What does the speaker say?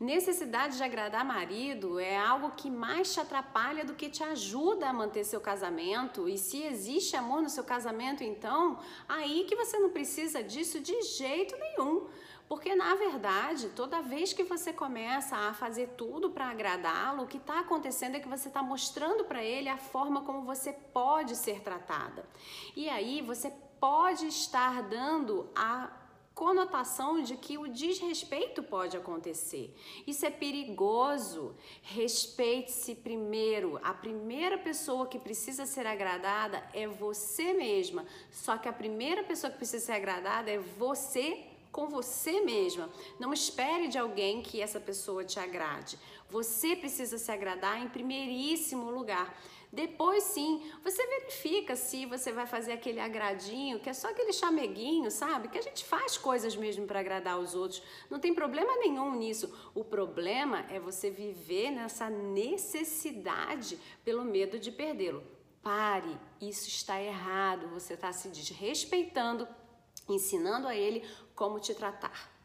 Necessidade de agradar marido é algo que mais te atrapalha do que te ajuda a manter seu casamento. E se existe amor no seu casamento, então, aí que você não precisa disso de jeito nenhum. Porque na verdade, toda vez que você começa a fazer tudo para agradá-lo, o que está acontecendo é que você está mostrando para ele a forma como você pode ser tratada. E aí você pode estar dando a conotação de que o desrespeito pode acontecer. Isso é perigoso. Respeite-se primeiro. A primeira pessoa que precisa ser agradada é você mesma. Só que a primeira pessoa que precisa ser agradada é você com você mesma. Não espere de alguém que essa pessoa te agrade. Você precisa se agradar em primeiríssimo lugar. Depois sim, você verifica se você vai fazer aquele agradinho, que é só aquele chameguinho, sabe? Que a gente faz coisas mesmo para agradar os outros. Não tem problema nenhum nisso. O problema é você viver nessa necessidade pelo medo de perdê-lo. Pare, isso está errado. Você está se desrespeitando, ensinando a ele como te tratar.